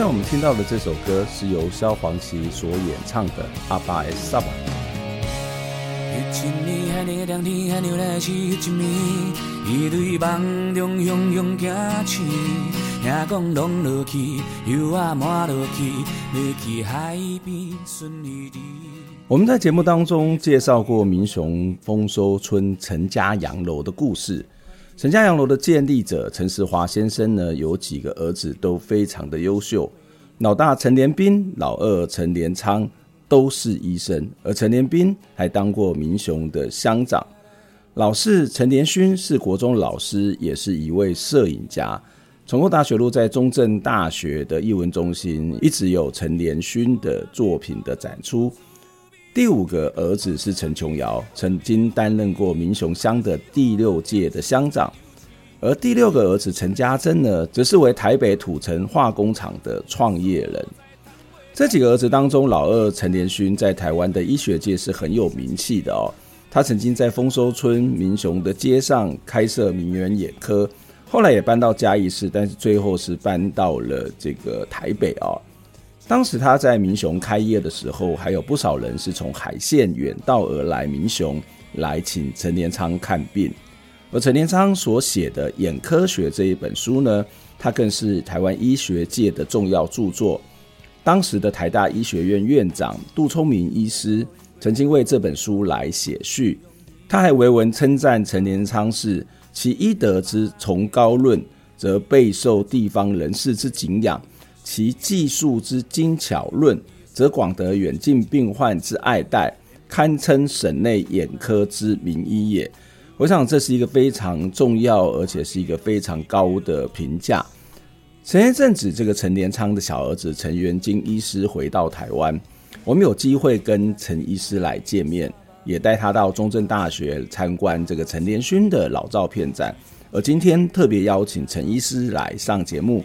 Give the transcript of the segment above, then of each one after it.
现在我们听到的这首歌是由萧煌奇所演唱的《阿爸的撒网》。我们在节目当中介绍过民雄丰收村陈家洋楼的故事。陈家洋楼的建立者陈时华先生呢，有几个儿子都非常的优秀。老大陈连斌，老二陈连昌都是医生，而陈连斌还当过民雄的乡长。老四陈连勋是国中老师，也是一位摄影家。重构大学路在中正大学的艺文中心一直有陈连勋的作品的展出。第五个儿子是陈琼瑶，曾经担任过民雄乡的第六届的乡长，而第六个儿子陈家珍呢，则是为台北土城化工厂的创业人。这几个儿子当中，老二陈连勋在台湾的医学界是很有名气的哦。他曾经在丰收村民雄的街上开设名媛眼科，后来也搬到嘉义市，但是最后是搬到了这个台北哦。当时他在民雄开业的时候，还有不少人是从海线远道而来民雄来请陈连昌看病。而陈连昌所写的《眼科学》这一本书呢，它更是台湾医学界的重要著作。当时的台大医学院院长杜聪明医师曾经为这本书来写序，他还为文称赞陈连昌是其医德之崇高论，则备受地方人士之敬仰。其技术之精巧论，则广得远近病患之爱戴，堪称省内眼科之名医也。我想这是一个非常重要，而且是一个非常高的评价。前一阵子，这个陈连昌的小儿子陈元金医师回到台湾，我们有机会跟陈医师来见面，也带他到中正大学参观这个陈连勋的老照片展。而今天特别邀请陈医师来上节目。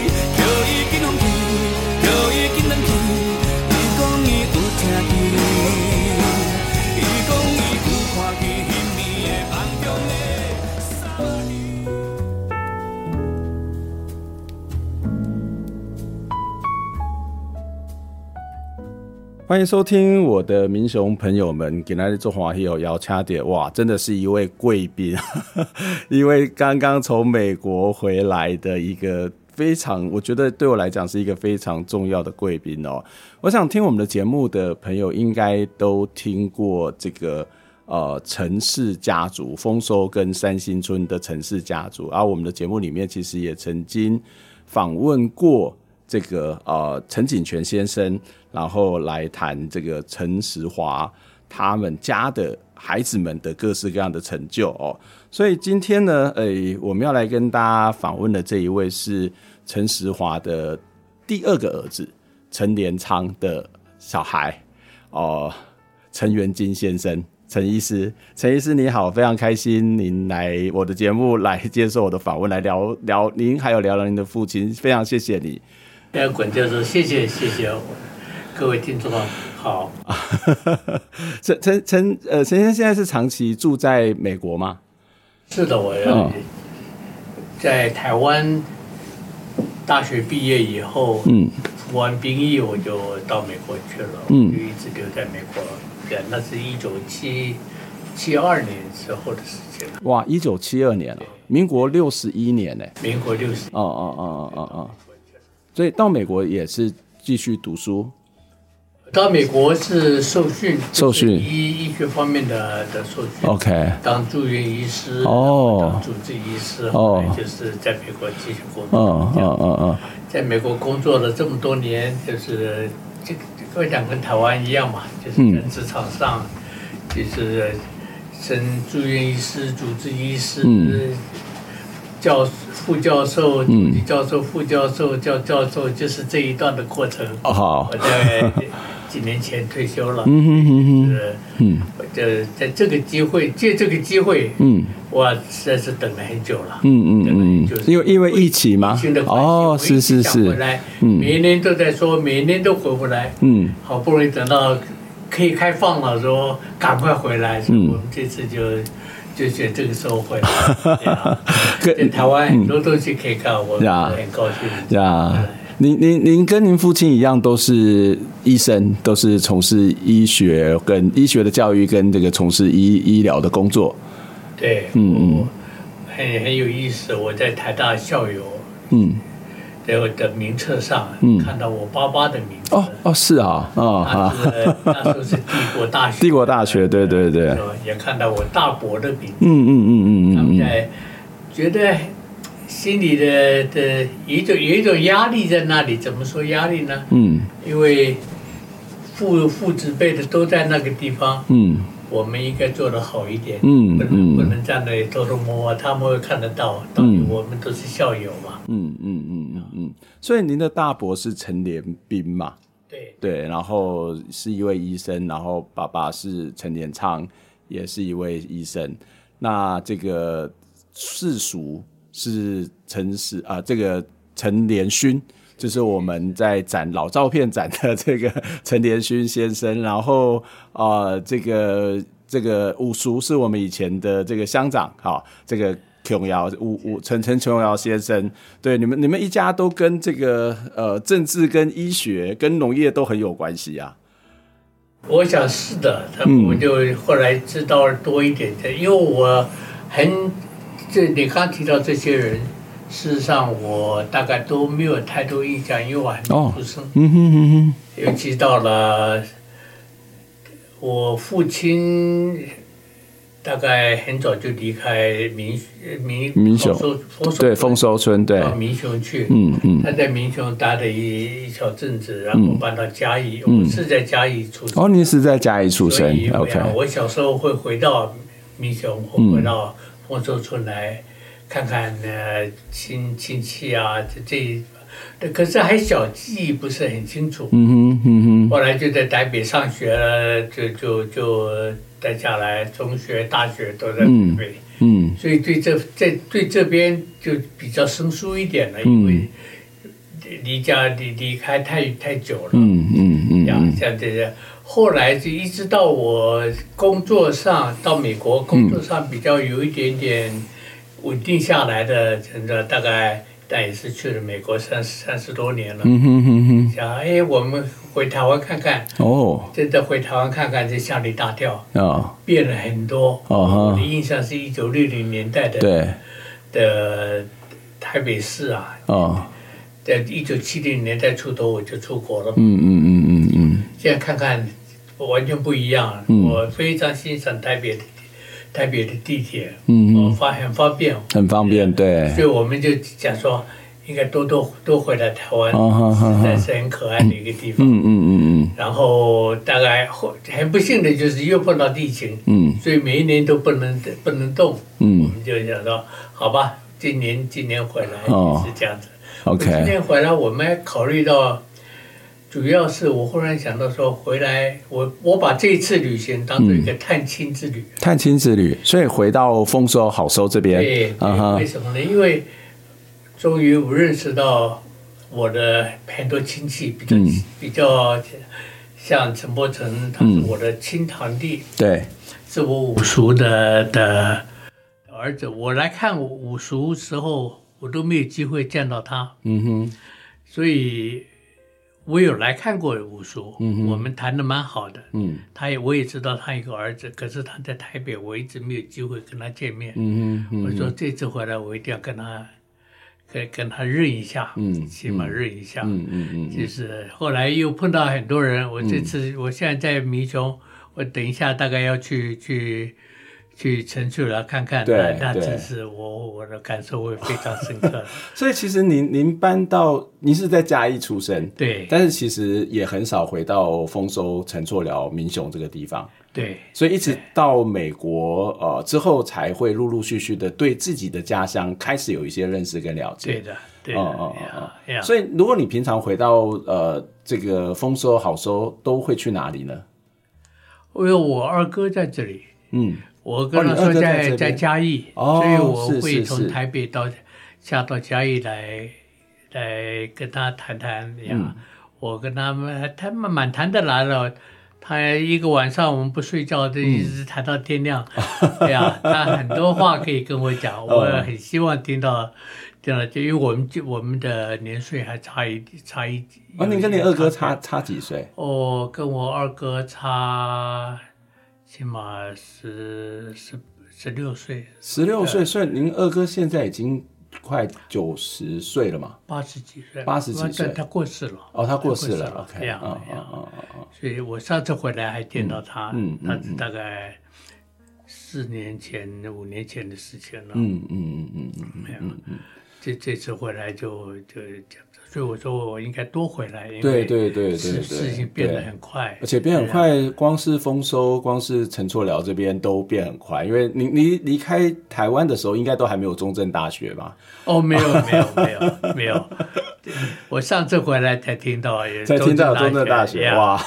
欢迎收听我的民雄朋友们，给大家做华有要掐点哇，真的是一位贵宾，一位刚刚从美国回来的一个非常，我觉得对我来讲是一个非常重要的贵宾哦。我想听我们的节目的朋友应该都听过这个呃陈氏家族丰收跟三星村的陈氏家族，而我们的节目里面其实也曾经访问过。这个呃，陈锦泉先生，然后来谈这个陈时华他们家的孩子们的各式各样的成就哦。所以今天呢，呃，我们要来跟大家访问的这一位是陈时华的第二个儿子陈连昌的小孩哦，陈元金先生，陈医师，陈医师你好，非常开心您来我的节目来接受我的访问，来聊聊您，还有聊聊您的父亲，非常谢谢你。要滚就是谢谢谢谢各位听众好。陈陈陈呃陈先生现在是长期住在美国吗？是的，我要在台湾大学毕业以后，嗯，服完兵役我就到美国去了，嗯，就一直留在美国对，那是一九七七二年之后的事情了。哇，一九七二年了，民国六十一年呢。民国六十。哦哦哦哦哦哦。所以到美国也是继续读书。到美国是受训，受训医医学方面的的受训。OK。当住院医师。哦。当主治医师。哦。就是在美国继续工作。嗯嗯嗯嗯。在美国工作了这么多年，就是这个，我想跟台湾一样嘛，就是在职场上，就是升住院医师、主治医师、教副教授、教授、副教授、教教授，就是这一段的过程。哦。我在几年前退休了。嗯哼哼哼。嗯。我就在这个机会，借这个机会。嗯。我实在是等了很久了。嗯嗯嗯。就是因为因为疫情嘛？哦，是是是。回来，嗯每一年都在说，每一年都回不来。嗯。好不容易等到可以开放了，说赶快回来。嗯。我们这次就就选这个时候回来。在台湾很多东西可以看，我很高兴。呀。您您您跟您父亲一样，都是医生，都是从事医学跟医学的教育，跟这个从事医医疗的工作。对，嗯嗯，很很有意思。我在台大校友，嗯，的的名册上，嗯，看到我爸爸的名字。哦哦，是啊，哦啊，那时候是帝国大学，帝国大学，对对对。也看到我大伯的名字。嗯嗯嗯嗯嗯，他们在觉得心里的的有一种有一种压力在那里。怎么说压力呢？嗯，因为父父子辈的都在那个地方。嗯。我们应该做的好一点，嗯，不能不能在那里偷偷摸摸，他们会看得到，到底我们都是校友嘛，嗯嗯嗯嗯嗯。所以您的大伯是陈连斌嘛？对对，然后是一位医生，然后爸爸是陈连昌，也是一位医生。那这个世俗是陈氏啊，这个陈连勋。就是我们在展老照片展的这个陈连勋先生，然后啊、呃，这个这个五叔是我们以前的这个乡长，好，这个琼瑶吴吴陈陈琼瑶先生，对，你们你们一家都跟这个呃政治跟医学跟农业都很有关系啊。我想是的，他们我就后来知道多一点的，嗯、因为我很这你刚提到这些人。事实上，我大概都没有太多印象，因为我还没出生。嗯哼哼哼。尤其到了我父亲，大概很早就离开民民民雄，对丰收村，对到民雄去。嗯嗯。他在民雄待了一一小阵子，然后搬到嘉义。我是在嘉义出生。哦，你是在嘉义出生？OK。我小时候会回到民雄，会回到丰收村来。看看呃亲亲戚啊，这这，可是还小，记忆不是很清楚。嗯哼嗯哼。后来就在台北上学了，就就就待下来，中学、大学都在台北。嗯。所以对这这对这边就比较生疏一点了，因为离家离离开太太久了。嗯嗯嗯。像像这些，后来就一直到我工作上到美国工作上比较有一点点。稳定下来的，真的大概，但也是去了美国三十三十多年了。嗯哼哼哼。想哎，我们回台湾看看。哦。真的回台湾看看，就吓了一大跳。啊。变了很多。哦。我的印象是一九六零年代的。对。的台北市啊。哦。在一九七零年代出头，我就出国了。嗯嗯嗯嗯嗯。现在看看，完全不一样。嗯。我非常欣赏台北的。台北的地铁，嗯，方很方便，很方便，对。所以我们就讲说，应该多多多回来台湾，实在是很可爱的一个地方。嗯嗯嗯嗯。然后大概很不幸的就是又碰到疫情，嗯，所以每一年都不能不能动，嗯，我们就想说，好吧，今年今年回来是这样子。OK。今年回来，我们还考虑到。主要是我忽然想到说，回来我我把这一次旅行当做一个探亲之旅。嗯、探亲之旅，所以回到丰收好收这边。对，对 uh 为什么呢？因为终于我认识到我的很多亲戚比较、嗯、比较像陈伯成，他是我的亲堂弟，嗯、对，是我五叔的的儿子。我来看我五叔时候，我都没有机会见到他。嗯哼，所以。我有来看过五叔，嗯我们谈的蛮好的。嗯他也我也知道他有个儿子，可是他在台北，我一直没有机会跟他见面。嗯嗯我说这次回来我一定要跟他，跟跟他认一下，嗯起码认一下。嗯嗯嗯就是后来又碰到很多人，我这次、我现在在民雄，我等一下大概要去去去陈厝寮看看，对那那真是我我的感受会非常深刻。所以其实您您搬到您是在嘉义出生，对。但是其实也很少回到丰收、陈厝寮、民雄这个地方，对。所以一直到美国呃之后，才会陆陆续续的对自己的家乡开始有一些认识跟了解。对的对的，嗯嗯嗯所以如果你平常回到呃这个丰收、好收，都会去哪里呢？因为我二哥在这里，嗯，我跟他说在、在嘉义，哦所以我会从台北到下到嘉义来来跟他谈谈呀。嗯我跟他们他们蛮谈得来了，他一个晚上我们不睡觉，就一直谈到天亮。对 呀，他很多话可以跟我讲，我很希望听到。听到，就因为我们就我们的年岁还差一差一。哦，你跟你二哥差差几岁？哦，跟我二哥差起码十十十六岁，十六岁，所以您二哥现在已经快九十岁了嘛？八十几岁，八十几岁。他他过世了。哦，他过世了，OK，所以我上次回来还见到他，嗯嗯那是大概四年前、五年前的事情了。嗯嗯嗯嗯嗯没有，这这次回来就就这样子，所以我说我应该多回来，因为对对对对事事情变得很快，而且变很。快，光是丰收，光是陈厝寮这边都变很快。因为你你离开台湾的时候，应该都还没有中正大学吧？哦，没有没有没有没有，我上次回来才听到，也才听到中正大学哇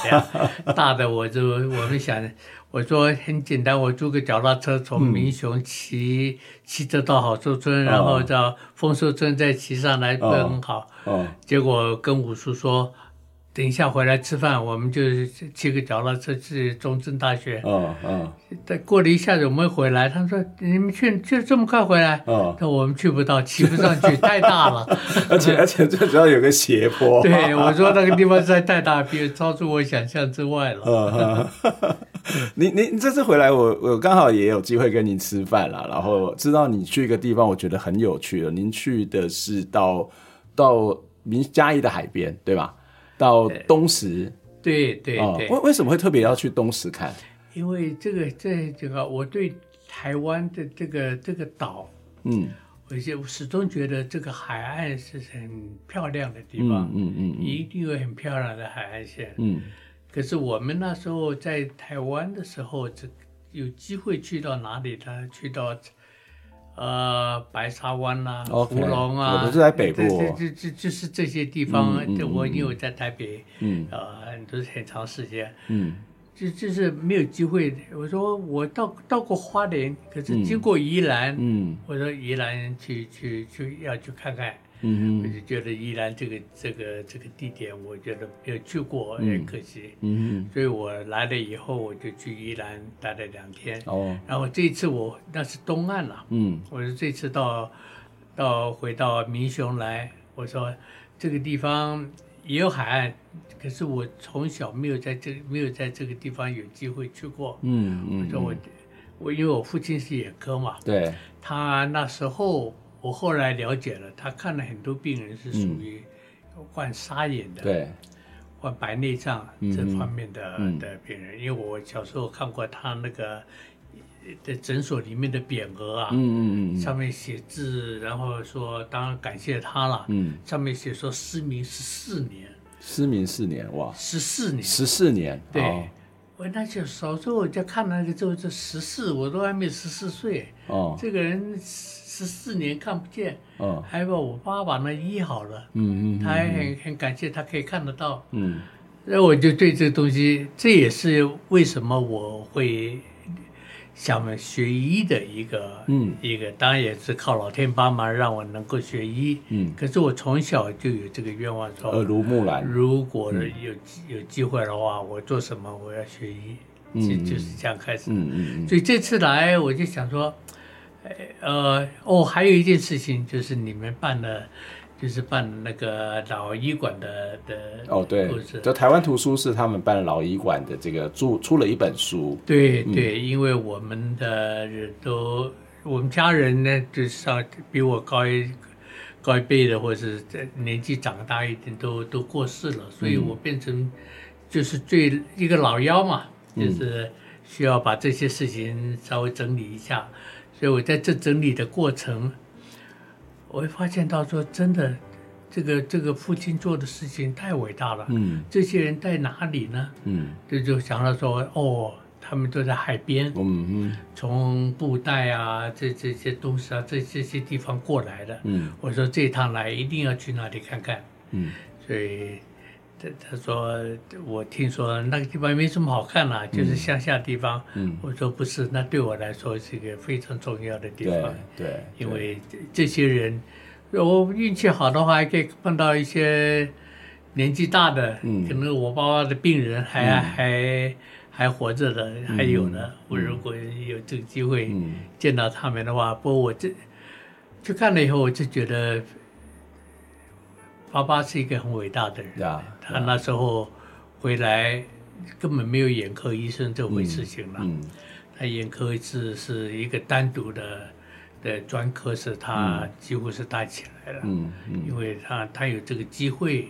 大的我就我们想，我说很简单，我租个脚踏车从民雄骑骑车到好寿村，然后到丰收村再骑上来，不很好。嗯结果跟五叔说，等一下回来吃饭，我们就骑个脚踏车去中正大学。嗯嗯再过了一下子，我们回来，他说你们去就这么快回来？嗯，那我们去不到，骑不上去，太大了。而且而且最主要有个斜坡。对，我说那个地方实在太大，比超出我想象之外了。嗯嗯，你你你这次回来我，我我刚好也有机会跟您吃饭了，然后知道你去一个地方，我觉得很有趣了。您去的是到到民嘉义的海边，对吧？到东石，对对哦对，为为什么会特别要去东石看？因为这个这这个，我对台湾的这个这个岛，嗯我就始终觉得这个海岸是很漂亮的地方嗯，嗯嗯一定有很漂亮的海岸线。嗯可是我们那时候在台湾的时候，这有机会去到哪里呢？去到呃白沙湾啦、OK，福隆啊，我都是在北部这这这就是这些地方。嗯嗯我因为我在台北，嗯呃，都是很长时间，嗯就就是没有机会。我说我到到过花莲，可是经过宜兰，嗯我说宜兰去去去要去看看。嗯我就觉得宜兰这个这个这个地点，我觉得没有去过，也可惜。嗯所以我来了以后，我就去宜兰待了两天。哦。然后这次我那是东岸了，嗯。我说这次到到回到民雄来，我说这个地方也有海岸，可是我从小没有在这没有在这个地方有机会去过。嗯嗯，我说我我因为我父亲是眼科嘛，对。他那时候我后来了解了，他看了很多病人是属于患沙眼的。对。患白内障这方面的、嗯。的病人，因为我小时候看过他那个呃在诊所里面的匾额啊，嗯嗯嗯上面写字，然后说当然感谢他了，嗯，上面写说失明十四年，失明四年哇，十四年，十四年对。哦。我那就小时候我就看那个之后，这十四我都还没十四岁，哦。这个人十四年看不见，哦还把我爸把那医好了，嗯嗯他还很很感谢他可以看得到，嗯。那我就对这个东西，这也是为什么我会想学医的一个，嗯。一个当然也是靠老天帮忙让我能够学医，嗯。可是我从小就有这个愿望说，耳濡目染。如果有有机会的话，我做什么我要学医，就就是这样开始。嗯嗯嗯。所以这次来我就想说，呃呃哦，还有一件事情就是你们办了就是办那个老医馆的的哦，对，就台湾图书是他们办老医馆的这个出出了一本书。对对，因为我们的人都我们家人呢，就上比我高一高一辈的，或者是年纪长大一点，都都过世了，所以我变成就是最一个老幺嘛，就是需要把这些事情稍微整理一下，所以我在这整理的过程。我会发现到说，真的，这个这个父亲做的事情太伟大了。嗯，这些人在哪里呢？嗯，就就想到说，哦，他们都在海边。嗯嗯，从布袋啊，这这些东西啊，这这些地方过来的。嗯，我说这一趟来一定要去那里看看。嗯，所以。他他说，我听说那个地方没什么好看啦，就是乡下地方。嗯，我说不是，那对我来说是一个非常重要的地方。对，对，因为这些人，我运气好的话，还可以碰到一些年纪大的，嗯，可能我爸爸的病人还、嗯、还还活着的，还有呢。我如果有这个机会见到他们的话，不过我这去看了以后，我就觉得。爸爸是一个很伟大的人.他那时候回来根本没有眼科医生这回事情了。嗯嗯、他眼科是是一个单独的的专科，是他几乎是带起来了。嗯嗯、因为他他有这个机会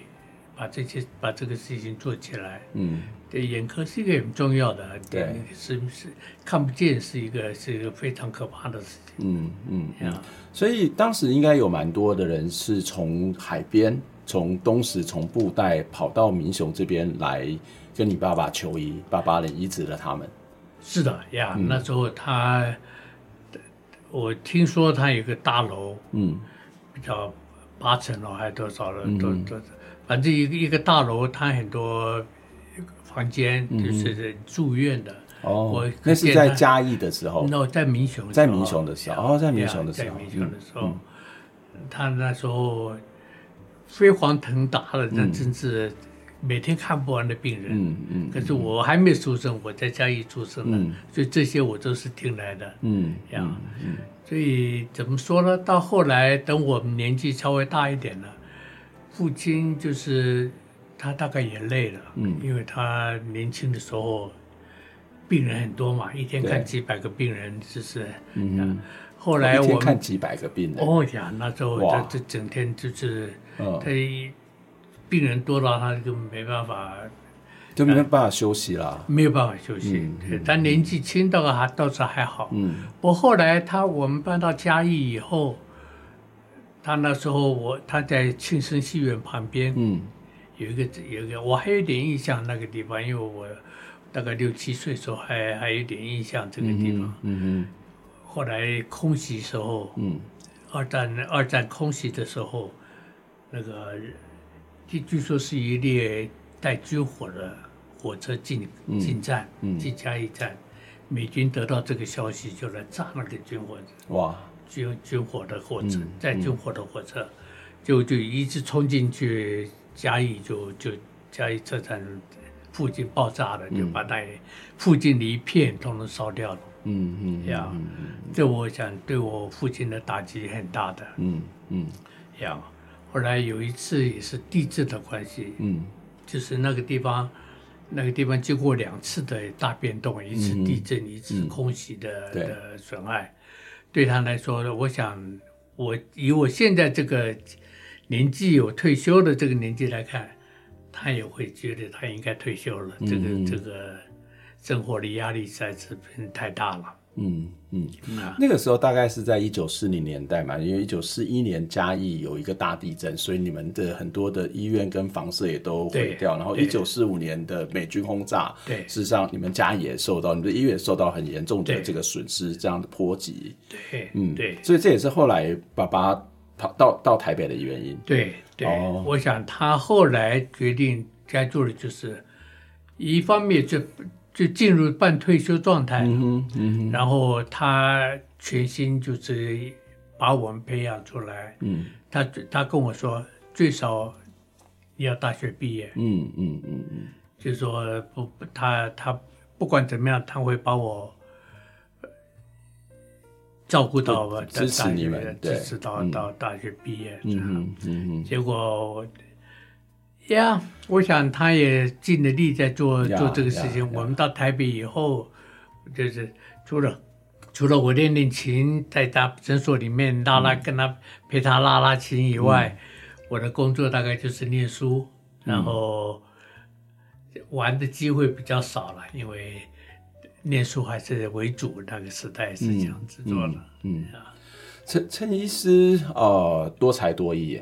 把这些把这个事情做起来。嗯，对，眼科是一个很重要的，对，是是看不见是一个是一个非常可怕的事情。嗯嗯，嗯.所以当时应该有蛮多的人是从海边。从东石从布袋跑到民雄这边来跟你爸爸求医，爸爸的移植了他们。是的呀，嗯、那时候他，我听说他有个大楼，嗯，比较八层楼还是多少楼，嗯、都都，反正一个一个大楼，他很多房间就是住院的。嗯、哦，那是在嘉义的时候。那在民雄，在民雄的时候，哦，在民雄的时候，在民雄的时候，他那时候。飞黄腾达了，那真是每天看不完的病人。嗯嗯。可是我还没出生，我在嘉义出生的，所以这些我都是听来的。嗯。呀，所以怎么说呢？到后来，等我们年纪稍微大一点了，父亲就是他大概也累了。嗯。因为他年轻的时候病人很多嘛，一天看几百个病人，就是。嗯。后来我看几百个病人。哦呀，那时候他这整天就是。他病人多了，他就没办法，就没办法休息了。没有办法休息。他年纪轻，倒还倒是还好。嗯。不过后来他我们搬到嘉义以后，他那时候我他在庆生戏院旁边，嗯，有一个有一个我还有点印象那个地方，因为我大概六七岁时候还还有点印象这个地方。嗯嗯。后来空袭时候，嗯，二战二战空袭的时候。那个据据说是一列带军火的火车进进站，进嘉义站，美军得到这个消息就来炸那个军火，哇，军军火的火车，载军火的火车，就就一直冲进去嘉义，就就嘉义车站附近爆炸了，就把那附近的一片都能烧掉了。嗯嗯，呀，这我想对我父亲的打击很大的。嗯嗯，呀。后来有一次也是地震的关系，嗯，就是那个地方，那个地方经过两次的大变动，一次地震，嗯、一次空袭的、嗯、的损害，对，对他来说，我想我以我现在这个年纪有退休的这个年纪来看，他也会觉得他应该退休了，嗯、这个这个生活的压力实在是太大了。嗯嗯，那个时候大概是在一九四零年代嘛，因为一九四一年嘉义有一个大地震，所以你们的很多的医院跟房舍也都毁掉。然后一九四五年的美军轰炸，对，事实上你们家也受到，你们的医院受到很严重的这个损失，这样的波及。对，嗯，对，所以这也是后来爸爸跑到到台北的原因。对对，我想他后来决定该做的就是，一方面就。就进入半退休状态，嗯嗯、然后他全心就是把我们培养出来。嗯，他他跟我说，最少要大学毕业。嗯嗯嗯嗯，嗯嗯就是说不不，他他不管怎么样，他会把我。照顾到支持你们，支持到到大学毕业。嗯嗯嗯，结果呀，我想他也尽了力在做做这个事情。我们到台北以后，就是除了除了我练练琴，在他诊所里面拉拉跟他陪他拉拉琴以外，我的工作大概就是念书，然后玩的机会比较少了，因为。念书还是为主，那个时代是这样子做的。嗯，陈、嗯、陈、嗯、医师呃多才多艺，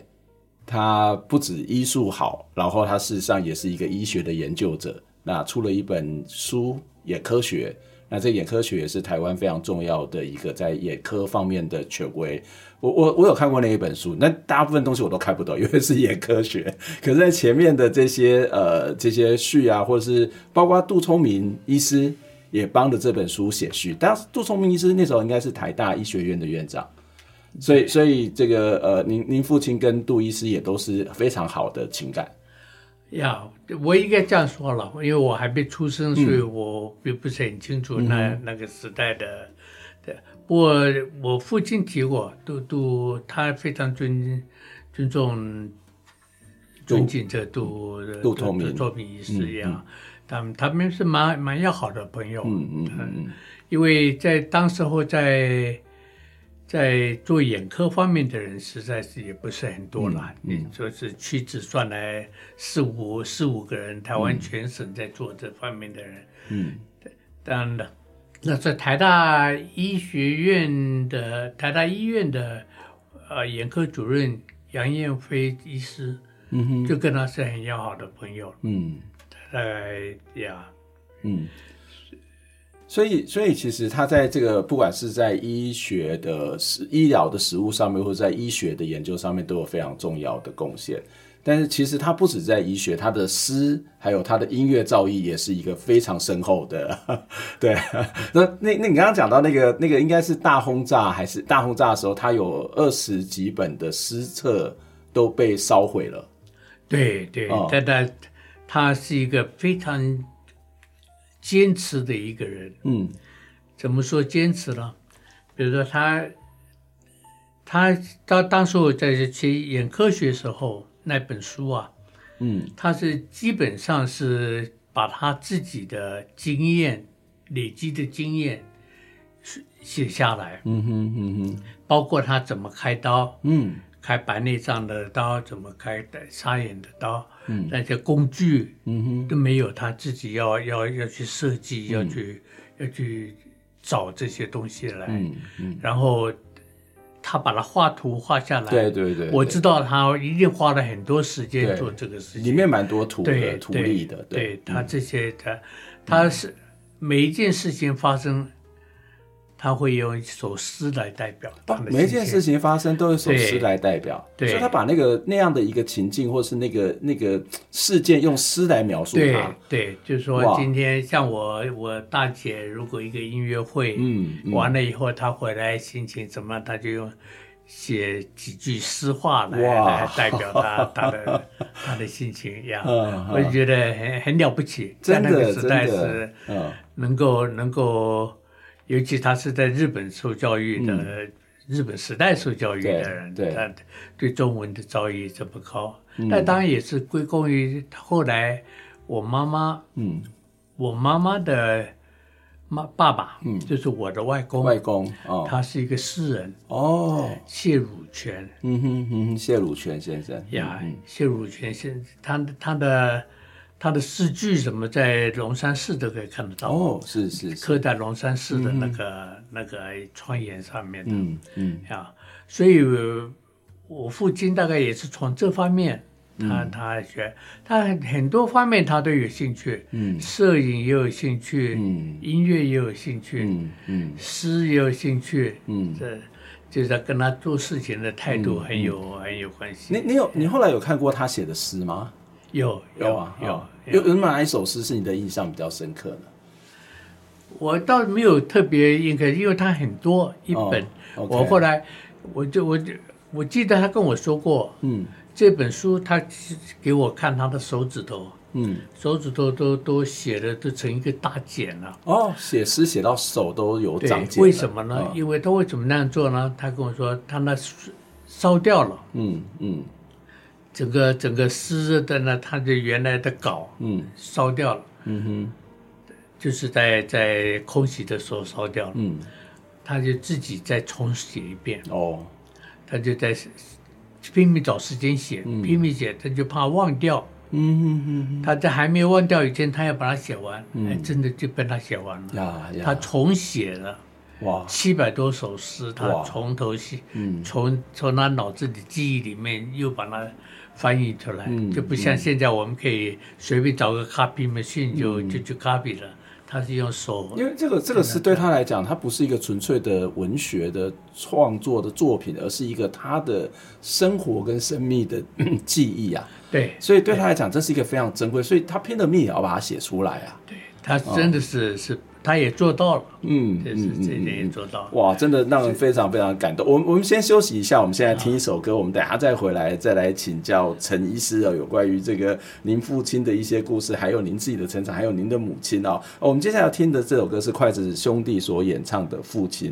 他不止医术好，然后他事实上也是一个医学的研究者。那出了一本书《眼科学》，那这眼科学也是台湾非常重要的一个在眼科方面的权威。我我我有看过那一本书，那大部分东西我都看不懂，因为是眼科学。可是在前面的这些呃这些序啊，或者是包括杜聪明医师。也帮着这本书写序，当杜聪明医师那时候应该是台大医学院的院长，所以所以这个呃，您您父亲跟杜医师也都是非常好的情感。呀，我应该这样说了，因为我还没出生，所以我并不是很清楚那、嗯、那个时代的。对，不过我父亲提过，杜杜他非常尊尊重尊敬这杜杜聪明作品医师一样。他们他们是蛮蛮要好的朋友，嗯嗯嗯，因为在当时候在在做眼科方面的人实在是也不是很多了，你、嗯。嗯、说是屈指算来四五四五个人，台湾全省在做这方面的人，嗯，当然了，那在台大医学院的台大医院的呃眼科主任杨燕飞医师，嗯哼，就跟他是很要好的朋友，嗯。呃呀，嗯，所以所以其实他在这个不管是在医学的实医疗的实物上面，或者在医学的研究上面，都有非常重要的贡献。但是其实他不止在医学，他的诗还有他的音乐造诣也是一个非常深厚的。对，那那那你刚刚讲到那个那个应该是大轰炸还是大轰炸的时候，他有二十几本的诗册都被烧毁了。对对，但他。他是一个非常坚持的一个人。嗯，怎么说坚持呢？比如说他，他他当时我在学眼科学时候那本书啊，嗯，他是基本上是把他自己的经验累积的经验写下来。嗯哼嗯哼，包括他怎么开刀，嗯。开白内障的刀，怎么开的沙眼的刀，嗯，那些工具，嗯哼，都没有他自己要要要去设计，要去要去找这些东西来，嗯嗯，然后他把它画图画下来，对对对，我知道他一定花了很多时间做这个事情，里面蛮多图的图例的，对。他这些他他是每一件事情发生。他会用一首诗来代表，每一件事情发生都有一首诗来代表，对，所以他把那个那样的一个情境，或是那个那个事件，用诗来描述它。对，就是说今天像我我大姐，如果一个音乐会，嗯，完了以后，她回来心情怎么样，她就用写几句诗话来来代表她她的 她的心情一样，我就觉得很很了不起，在那个时代是，嗯，能够能够。尤其他是在日本受教育的，嗯、日本时代受教育的人，对，他对中文的造诣这么高，那、嗯、当然也是归功于后来我妈妈，嗯，我妈妈的妈爸爸，嗯，就是我的外公，外公，哦，他是一个诗人，哦，谢汝全，嗯哼哼，谢汝全先生，呀，谢汝全先生，他他的。他的诗句什么在龙山寺都可以看得到。哦，是是，刻在龙山寺的那个、嗯、那个窗沿上面的，嗯。嗯啊，所以我父亲大概也是从这方面，他、嗯、他学，他很多方面他都有兴趣，嗯，摄影也有兴趣，嗯，音乐也有兴趣，嗯嗯，诗也有兴趣，嗯，这就是跟他做事情的态度很有、嗯、很有关系。你你有你后来有看过他写的诗吗？有有啊有。有有有哪一首诗是你的印象比较深刻呢？我倒没有特别印刻，因为它很多一本。Oh. 我后来我就我就我记得他跟我说过，嗯，这本书他给我看他的手指头，嗯，手指头都都写的都成一个大茧了。哦，写诗写到手都有长茧。为什么呢？哦、因为他为什么那样做呢？他跟我说，他那烧掉了。嗯嗯，整个整个湿热的呢，他的原来的稿，嗯，烧掉了。嗯哼，就是在在空袭的时候烧掉了。嗯，他就自己再重写一遍。哦，他就在。拼命找时间写，拼命写，他就怕忘掉。嗯哼哼，他在还没有忘掉以前，他要把它写完。哎，真的就被他写完了。呀呀，他重写了，哇，七百多首诗，他从头写，从从他脑子里记忆里面又把它翻译出来，就不像现在我们可以随便找个 copy machine 就就就 copy 了。他是用手，因为这个这个是对他来讲，他不是一个纯粹的文学的创作的作品，而是一个他的生活跟生命的 记忆啊。对，所以对他来讲，这是一个非常珍贵，所以他拼了命也要把它写出来啊。对，他真的是是。他也做到了，嗯，这是这点也做到了。哇，真的让人非常非常感动。我们我们先休息一下，我们现在听一首歌，我们等下再回来再来请教陈医师哦，有关于这个您父亲的一些故事，还有您自己的成长，还有您的母亲哦。我们接下来要听的这首歌是筷子兄弟所演唱的《父亲》。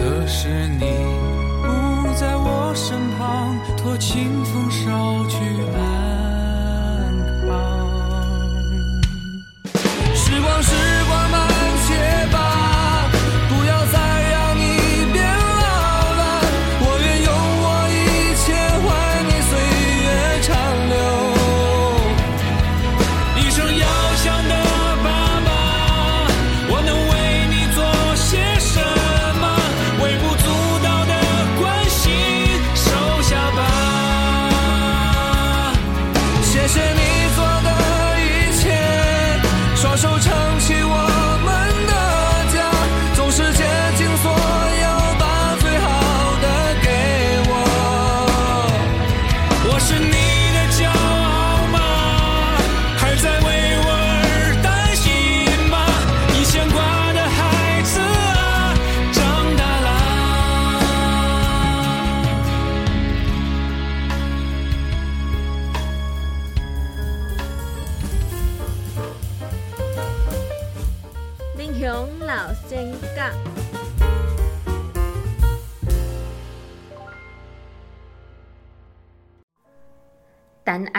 可是你不在我身旁，托清风捎去安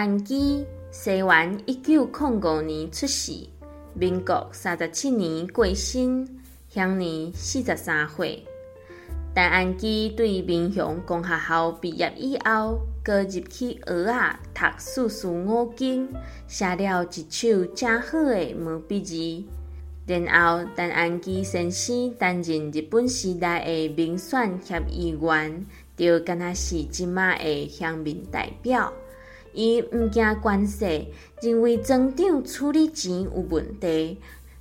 安基，西元一九零五年出世，民国三十七年过身，享年四十三岁。陈安基对民雄公学校毕业以后，过入去学啊读四书五经，写了一首正好的毛笔字。然后，陈安基先生担任日本时代的民选协议员，就敢若是即马的乡民代表。伊毋惊官势，认为庄长处理钱有问题，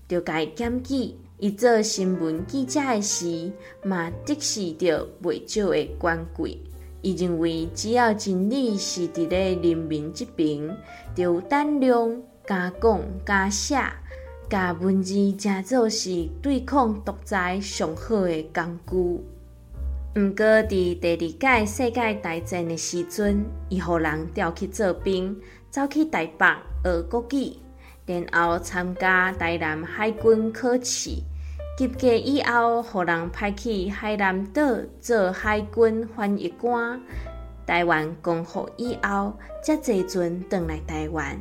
就该检举。伊做新闻记者的时，嘛得是着袂少的权贵。伊认为只要真理是伫咧人民这边，就有胆量加讲加写，甲文字正做是对抗独裁上好的工具。毋过，伫第二届世界大战的时阵，伊互人调去做兵，走去台北学国语，然后参加台南海军考试，及格以后，互人派去海南岛做海军翻译官。台湾光复以后，才坐船转来台湾。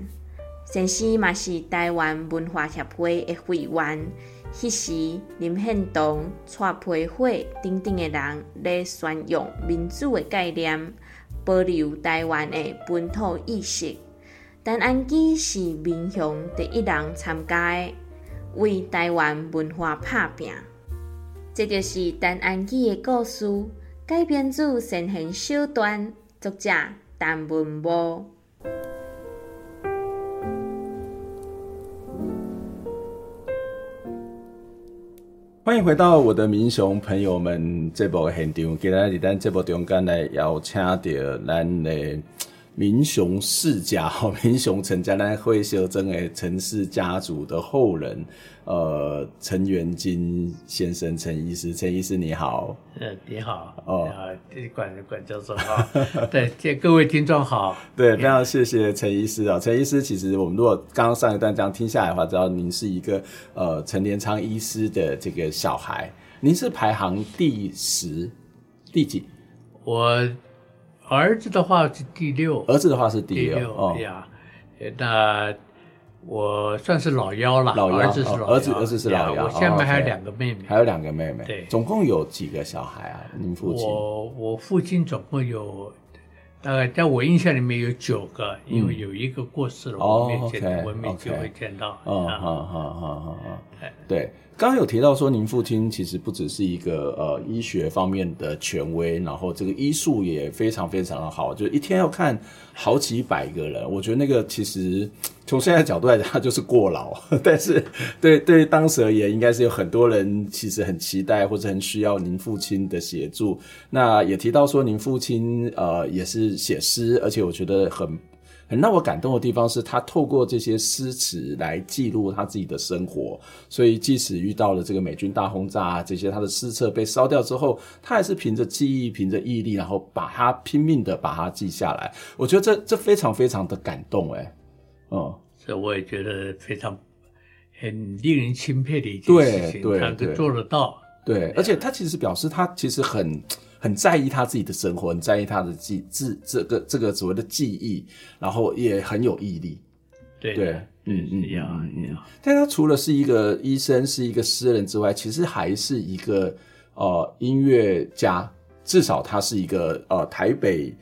先生嘛是台湾文化协会的会员。迄时林献堂、蔡培火等等的人咧宣扬民主的概念，保留台湾的本土意识。陈安基是民雄第一人参加的，为台湾文化拍拼。这就是陈安基的故事，改编自先贤小段，作者陈文无。欢迎回到我的民雄朋友们这部现场，今日咱这部中间来邀请到咱的民雄世家，民雄陈家那会修正诶陈氏家族的后人。呃，陈元金先生，陈医师，陈医师你好。呃，你好。哦，管管教授好。对，谢各位听众好。对，非常谢谢陈医师啊。陈医师，其实我们如果刚刚上一段这样听下来的话，知道您是一个呃陈连昌医师的这个小孩。您是排行第十，第几？我儿子的话是第六。儿子的话是第六。第六。哦呀，那。我算是老幺了，老幺儿子是老幺，哦、儿子儿子是老幺。我下面还有两个妹妹，还有两个妹妹。对，总共有几个小孩啊？您父亲？我我父亲总共有大概在我印象里面有九个，嗯、因为有一个过世了，我没见，哦、我没机会见到。嗯，好好好好好，对。刚刚有提到说，您父亲其实不只是一个呃医学方面的权威，然后这个医术也非常非常的好，就一天要看好几百个人。我觉得那个其实从现在角度来讲，他就是过劳。但是对对当时而言，应该是有很多人其实很期待或者很需要您父亲的协助。那也提到说，您父亲呃也是写诗，而且我觉得很。很让我感动的地方是他透过这些诗词来记录他自己的生活，所以即使遇到了这个美军大轰炸啊，这些他的诗册被烧掉之后，他还是凭着记忆、凭着毅力，然后把它拼命的把它记下来。我觉得这这非常非常的感动，哎，嗯，所以我也觉得非常很令人钦佩的一件事情，对，他都做得到。对，对，而且他其实表示他其实很。很在意他自己的生活，很在意他的记自这个这个所谓的记忆，然后也很有毅力。对对，嗯嗯嗯嗯。但他除了是一个医生，是一个诗人之外，其实还是一个呃音乐家，至少他是一个呃台北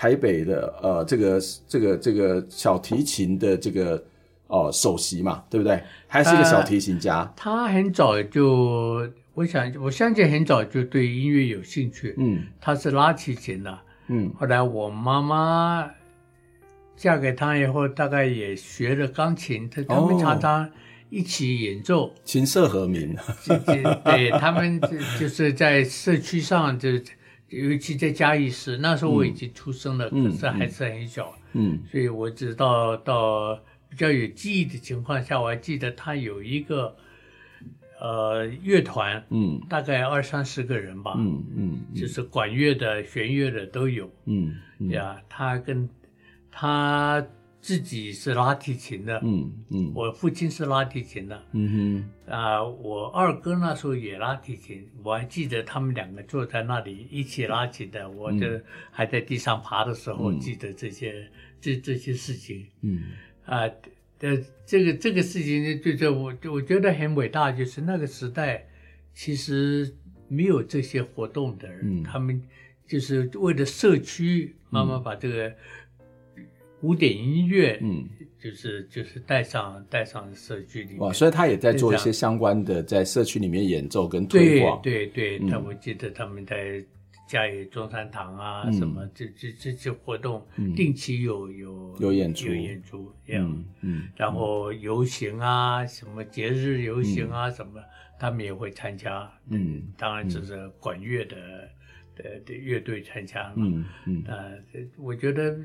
台北的呃这个这个这个小提琴的这个呃首席嘛，对不对？还是一个小提琴家。呃，他很早就。我想，我相信很早就对音乐有兴趣。嗯，他是拉提琴的。嗯，后来我妈妈嫁给他以后，大概也学了钢琴。他他们常常一起演奏，哦、琴瑟和鸣。对，他们就是在社区上，就尤其在嘉义市，那时候我已经出生了，嗯、可是还是很小。嗯，所以我只到到比较有记忆的情况下，我还记得他有一个。呃，乐团，嗯，大概二三十个人吧，嗯嗯，嗯。就是管乐的、弦乐的都有，嗯，嗯。呀，他跟他自己是拉提琴的，嗯嗯，嗯我父亲是拉提琴的，嗯哼，啊、呃，我二哥那时候也拉提琴，我还记得他们两个坐在那里一起拉琴的，我就还在地上爬的时候记得这些、嗯、这这些事情，嗯。啊。呃呃，这个这个事情呢，就就我我觉得很伟大，就是那个时代其实没有这些活动的人，嗯、他们就是为了社区，慢慢把这个古典音乐，嗯，就是就是带上带上社区里面。哇，所以他也在做一些相关的，在社区里面演奏跟推广。对对对，他我记得他们在。家里中山堂啊，什么这这这些活动，定期有有有演出，有演出，嗯嗯，然后游行啊，什么节日游行啊，什么他们也会参加，嗯，当然就是管乐的的的乐队参加嘛，嗯嗯，啊，我觉得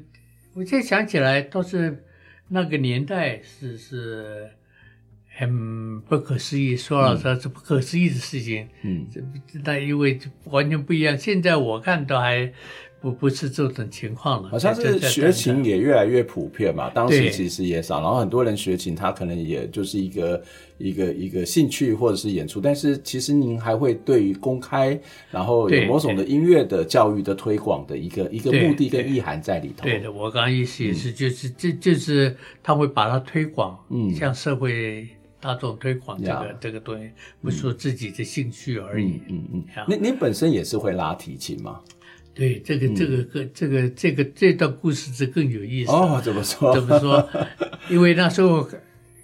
我现在想起来，倒是那个年代是是。很不可思议，说老实话是不可思议的事情。嗯，这那因为完全不一样。现在我看都还不不是这种情况了，好像是学琴也越来越普遍嘛。当时其实也少，然后很多人学琴，他可能也就是一个一个一个兴趣或者是演出。但是其实您还会对于公开，然后有某种的音乐的教育的推广的一个一个目的跟意涵在里头。对的，我刚刚意思也是，就是这、嗯、就是他会把它推广，嗯，向社会大众推广这个、嗯、这个东西，不是说自己的兴趣而已。嗯嗯。您您本身也是会拉提琴吗？对，这个这个个这个这个这段故事是更有意思哦。怎么说？怎么说？因为那时候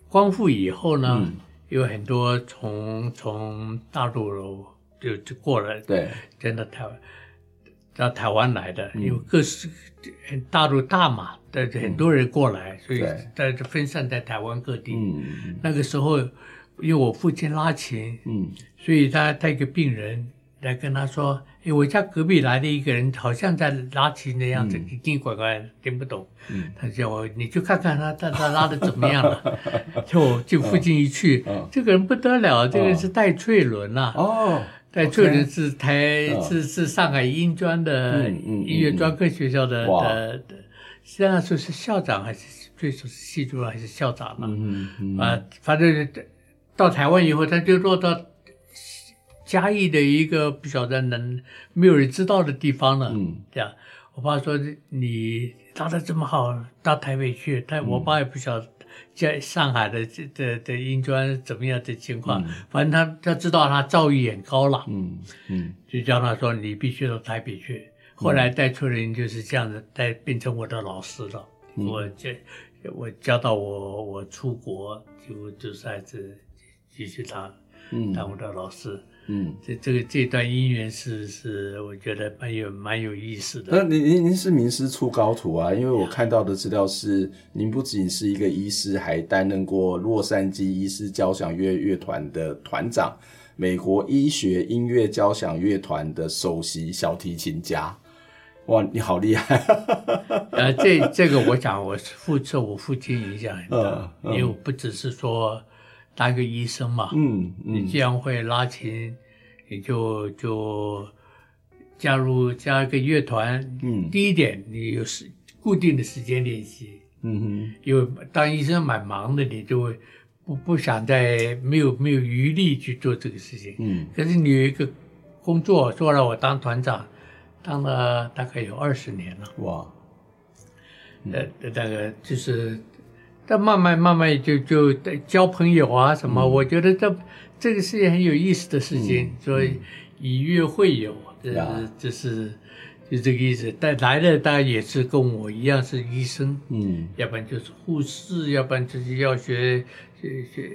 光复以后呢，嗯、有很多从从大陆就就过来，对，真的台湾到台湾来的，因为各式大陆大嘛，的很多人过来，所以在分散在台湾各地。嗯，那个时候，因为我父亲拉琴，嗯，所以他带一个病人来跟他说。哎，我家隔壁来的一个人，好像在拉琴的样子，奇奇怪怪，听不懂。嗯，他叫我，你去看看他，他他拉的怎么样了？就就附近一去，这个人不得了，这个人是戴翠伦呐。哦，戴翠伦是台是是上海音专的音乐专科学校的的的，现在说是校长还是最初是系主任还是校长嘛？嗯嗯啊，反正到台湾以后，他就落到。嘉义的一个不晓得能没有人知道的地方了，嗯，这样，我爸说你拉的这么好，到台北去，但我爸也不晓得在上海的这的的英专怎么样的情况，反正他他知道他造诣很高了，嗯嗯，就叫他说你必须到台北去。后来带出人就是这样子带变成我的老师了，我教我教到我我出国就就是还是继续当当我的老师。嗯，这这个这段姻缘是是，我觉得蛮有蛮有意思的。那您您您是名师出高徒啊？因为我看到的资料是，您不仅是一个医师，还担任过洛杉矶医师交响乐乐团的团长，美国医学音乐交响乐团的首席小提琴家。哇，你好厉害！呃，这这个我想，我父受我父亲影响很大，嗯嗯、因为我不只是说。当一个医生嘛，嗯，嗯你既然会拉琴，你就就加入加一个乐团。嗯，第一点，你有时固定的时间练习。嗯哼，因为当医生蛮忙的，你就会不不想再没有没有余力去做这个事情。嗯，可是你有一个工作，做了我当团长，当了大概有二十年了。哇，呃，那个就是。但慢慢慢慢就就交朋友啊什么，嗯、我觉得这这个是件很有意思的事情，嗯、所以以乐会友，这是这是就这个意思。但来的当然也是跟我一样是医生，嗯，要不然就是护士，要不然就是要学学学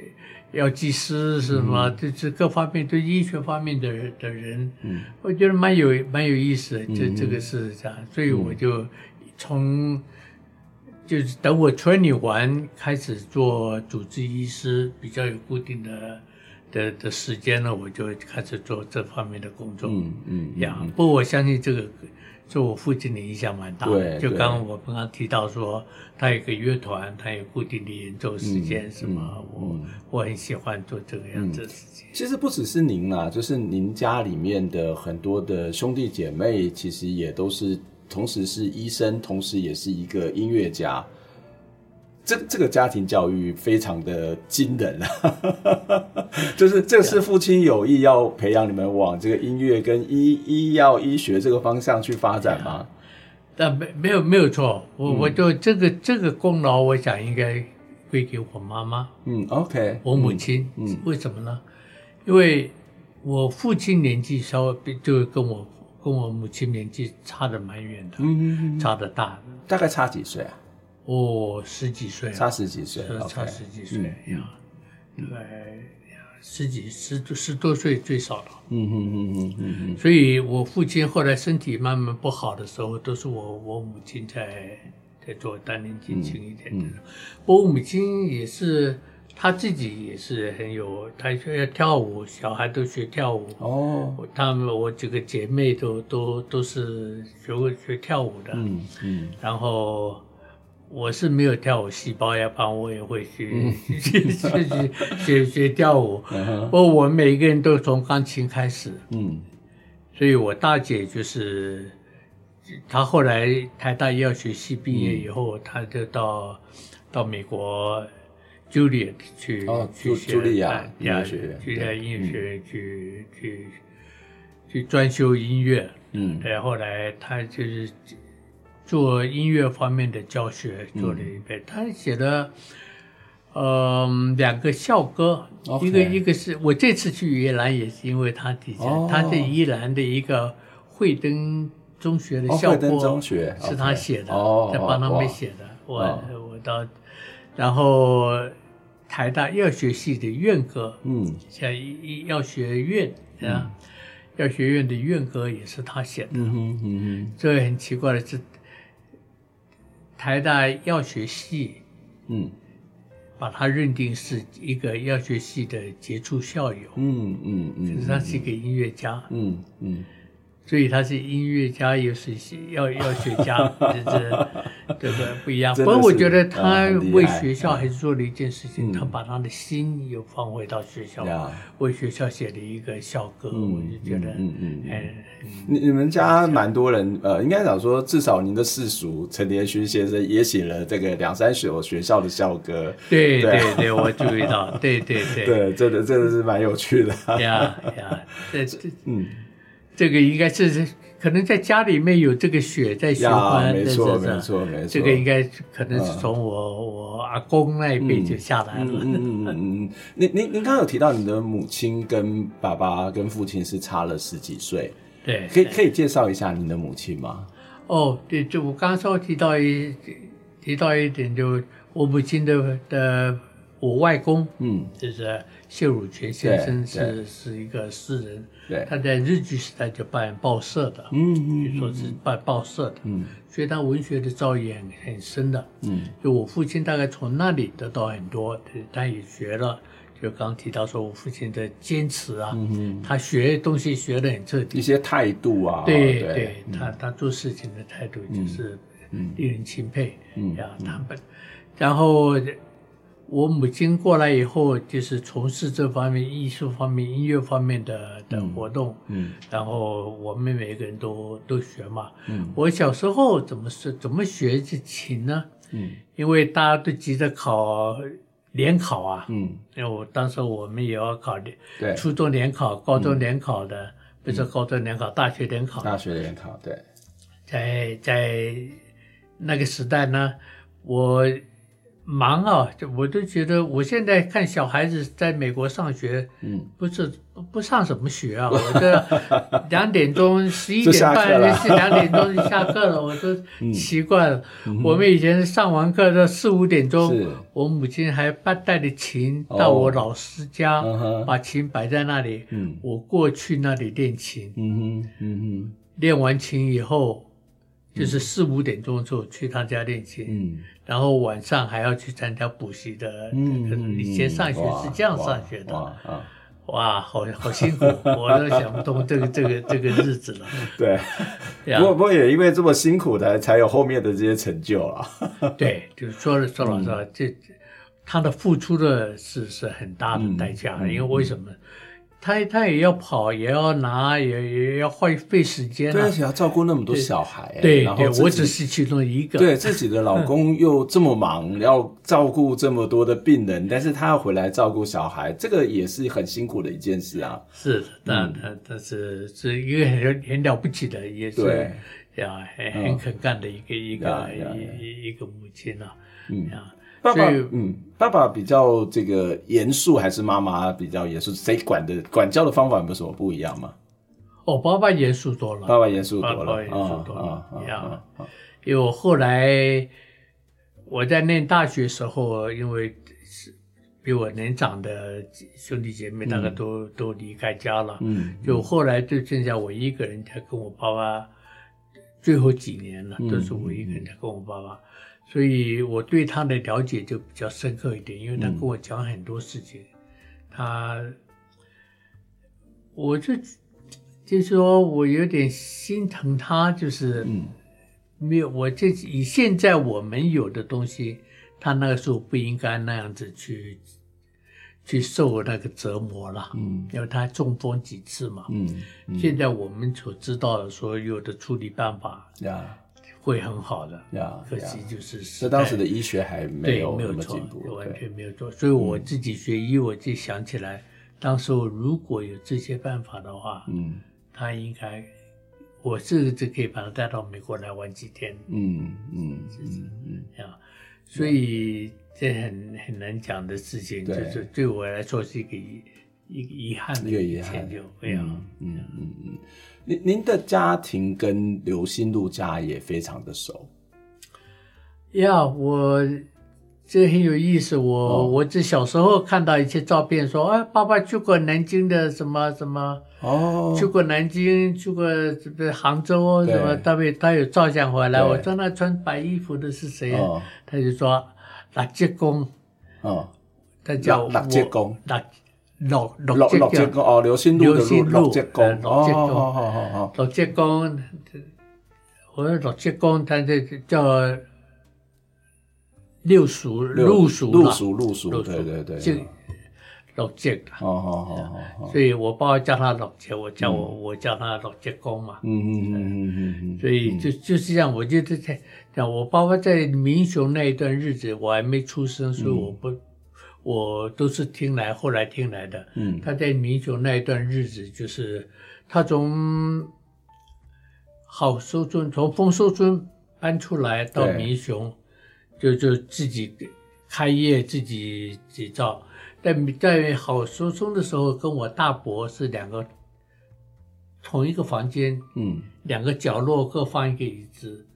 药剂师什么，这这、嗯、各方面对医学方面的的人，嗯，我觉得蛮有蛮有意思的。这、嗯、这个是这样，所以我就从。就是等我春女完开始做主治医师，比较有固定的的的时间了，我就开始做这方面的工作。嗯嗯，呀，不过我相信这个受我父亲的影响蛮大的。对，就刚刚我刚刚提到说，他有个乐团，他有固定的演奏时间，什么，我我很喜欢做这个样子的事情。其实不只是您啦，就是您家里面的很多的兄弟姐妹，其实也都是。同时是医生，同时也是一个音乐家，这这个家庭教育非常的惊人啊！就是这是父亲有意要培养你们往这个音乐跟医医药医学这个方向去发展吗？但没没有没有错，我我就这个这个功劳，我想应该归给我妈妈。嗯，OK，我母亲。嗯，为什么呢？因为我父亲年纪稍微比就跟我。跟我母亲年纪差的蛮远的，嗯，差的大，大概差几岁啊？哦，十几岁，差十几岁，差十几岁呀，大概十几十十多岁最少了。嗯嗯嗯嗯嗯嗯。所以我父亲后来身体慢慢不好的时候，都是我我母亲在在做，担任年轻一点的。我母亲也是。他自己也是很有，他说要跳舞，小孩都学跳舞。哦，他们我几个姐妹都都都是学过学跳舞的。嗯嗯。嗯然后我是没有跳舞细胞，要不然我也会去、嗯、学学学学学跳舞。不过我们每一个人都从钢琴开始。嗯。所以我大姐就是她后来台大医药学系毕业以后，嗯、他就到到美国 Juilliard 去、哦、去茱莉亚音乐学院，去在音乐学院去去去专修音乐。嗯，对，后来他就是做音乐方面的教学，做了一辈。嗯、他写的。嗯，两个校歌.一个一个是我这次去宜兰也是因为他提前，oh. 他在宜兰的一个惠登中学的校歌，中学是他写的.在帮他们写的。Oh. 我我到，然后台大药学系的院歌，嗯，像药学院啊，药学院的院歌也是他写的。嗯哼嗯哼，这个很奇怪的是，台大药学系，嗯。把他认定是一个药学系的杰出校友，嗯嗯嗯，可是他是一个音乐家，嗯嗯，所以他是音乐家又是要要学家，这这个不一样。不过我觉得他为学校还是做了一件事情，他把他的心又放回到学校，为学校写了一个校歌，我就觉得，嗯嗯嗯。你你们家蛮多人，呃，应该讲说，至少您的世俗陈连勋先生也写了这个两三首学校的校歌。对对对，我注意到，对对对，对，真的真的是蛮有趣的。呀呀，这这嗯，这个应该是可能在家里面有这个血在循环，没错没错没错。这个应该可能是从我我阿公那一辈就下来了。嗯嗯嗯，您您您刚刚有提到你的母亲跟爸爸跟父亲是差了十几岁。对，可以可以介绍一下你的母亲吗？哦，对，就我刚刚稍微提到一提到一点，就我母亲的的我外公，嗯，就是谢汝全先生是是一个诗人，对，他在日据时代就办报社的，嗯嗯，说是办报社的，嗯，所以他文学的造诣很很深的，嗯，就我父亲大概从那里得到很多，他也学了。就刚刚提到说，我父亲的坚持啊，嗯、哼他学东西学得很彻底，一些态度啊，对对，他他做事情的态度就是令人钦佩，嗯，他们，然后我母亲过来以后，就是从事这方面艺术方面、音乐方面的的活动，嗯，然后我们每个人都都学嘛，嗯，我小时候怎么是怎么学这琴呢？嗯，因为大家都急着考。联考啊，嗯，因为我当时我们也要考的，对，初中联考、高中联考的，不是高中联考，大学联考，大学联考，对，在在那个时代呢，我。忙啊！就我都觉得，我现在看小孩子在美国上学，嗯，不是不上什么学啊！我这 两点钟、十一点半是两点钟就下课了，我都 奇怪了。我们以前上完课到四五点钟，我母亲还带带着琴到我老师家，把琴摆在那里，我过去那里练琴，嗯哼，嗯哼，练完琴以后。就是四五点钟之后去他家练琴，嗯，然后晚上还要去参加补习的。嗯，以前上学是这样上学的，哇，哇，好好辛苦，我都想不通这个这个这个日子了。对，不过不过也因为这么辛苦的，才有后面的这些成就啊。对，就是说说老实话，这他的付出的是是很大的代价，因为为什么？他他也要跑，也要拿，也也要花费时间，对，而且要照顾那么多小孩，对对，我只是其中一个。对自己的老公又这么忙，要照顾这么多的病人，但是他要回来照顾小孩，这个也是很辛苦的一件事啊。是的，那他他是是一个很很了不起的，也是呀，很很肯干的一个一个一一个母亲啊，嗯啊。爸爸，嗯，爸爸比较这个严肃，还是妈妈比较严肃？谁管的管教的方法有什么不一样吗？哦，爸爸严肃多了，爸爸严肃多了，严肃多了，一样。因为我后来我在念大学时候，因为是比我年长的兄弟姐妹大概都都离开家了，嗯，就后来就剩下我一个人在跟我爸爸，最后几年了，都是我一个人在跟我爸爸。所以我对他的了解就比较深刻一点，因为他跟我讲很多事情，嗯、他，我就就是说我有点心疼他，就是，嗯，没有我这以现在我们有的东西，他那个时候不应该那样子去去受那个折磨了。嗯，因为他中风几次嘛。嗯，嗯。现在我们所知道的所有的处理办法呀，会很好的。呀，可惜就是这当时的医学还没有那么进步，完全没有做。所以我自己学医，我就想起来，当时我如果有这些办法的话，嗯，他应该。我是就可以把他带到美国来玩几天，嗯嗯嗯嗯，啊，所以这很很难讲的事情，就是对我来说是一个一个遗憾的一个成就，非常，嗯嗯嗯。您您的家庭跟刘心禄家也非常的熟，呀，我。这很有意思，我、哦、我这小时候看到一些照片说，说啊，爸爸去过南京的什么什么，哦，去过南京，去过这个杭州什么，他他有照相回来，我说那穿白衣服的是谁？哦、他就说垃圾公，哦，他叫六舅公，六六六六舅公哦，刘心路的六舅公，六舅公，好好好，六舅公，我说六舅公，他这叫。六叔，陆叔，陆叔，陆叔，对对对，就六舅哦哦哦哦，所以我爸叫他六舅，我叫我我叫他六舅公嘛。嗯嗯嗯嗯嗯，所以就就是这样，我觉得在讲我爸爸在民雄那一段日子，我还没出生，所以我不，我都是听来后来听来的。嗯，他在民雄那一段日子，就是他从好收村，从丰收村搬出来到民雄。就就自己开业，自己自己造，在在好收村的时候，跟我大伯是两个同一个房间，嗯，两个角落各放一个椅子，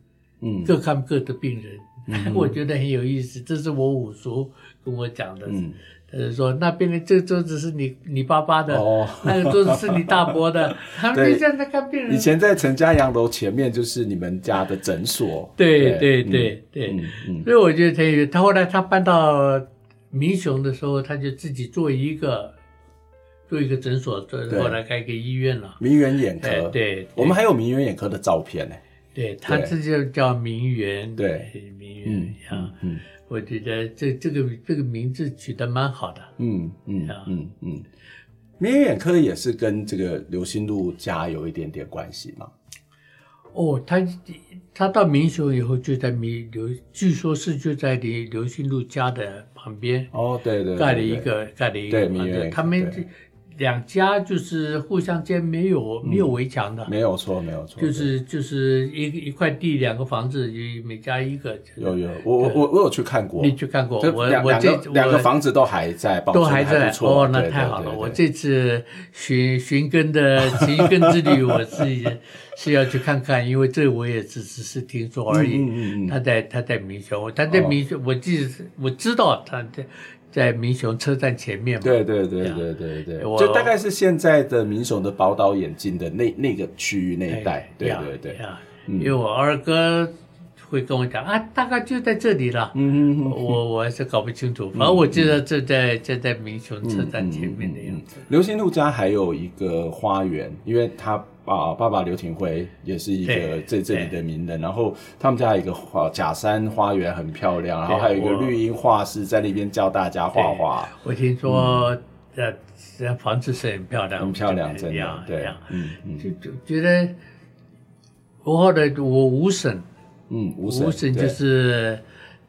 嗯，各看各的病人，嗯、我觉得很有意思。这是我五叔跟我讲的。嗯他就说：“那边的这个桌子是你你爸爸的，哦、那个桌子是你大伯的。他们就这样在看病人。以前在陈家洋楼前面就是你们家的诊所。对对对对，所以我觉得他他后来他搬到民雄的时候，他就自己做一个做一个诊所，做后来开一个医院了。名媛眼科，对，对我们还有名媛眼科的照片呢。对，他这就叫名媛，对，名媛啊，嗯。嗯我觉得这这个这个名字取得蛮好的。嗯嗯嗯嗯，明远眼科也是跟这个刘心路家有一点点关系嘛？哦，他他到民雄以后就在民刘，据说是就在离刘心路家的旁边。哦，对对，盖了一个盖了一个房子，他们。两家就是互相间没有没有围墙的，没有错，没有错，就是就是一一块地，两个房子，每家一个。有有，我我我我有去看过，你去看过？我我这两个房子都还在，都还在。哦，那太好了！我这次寻寻根的 寻根之旅，我自己是要去看看，因为这我也只只是听说而已。嗯嗯嗯。他在他在民雄，他在民雄，我记得我知道他在。在民雄车站前面嘛？对对对对对对，就大概是现在的民雄的宝岛眼镜的那那个区域那一带。对对对，因为我二哥会跟我讲啊，大概就在这里了。嗯嗯我我还是搞不清楚，反正我记得就在就在民雄车站前面的样子。刘心禄家还有一个花园，因为他。啊，爸爸刘廷辉也是一个这这里的名人，然后他们家有一个花假山花园很漂亮，然后还有一个绿荫画室在那边教大家画画。我听说这这房子是很漂亮，很漂亮，真的。对，嗯嗯，就就觉得我后来我五婶，嗯，五婶就是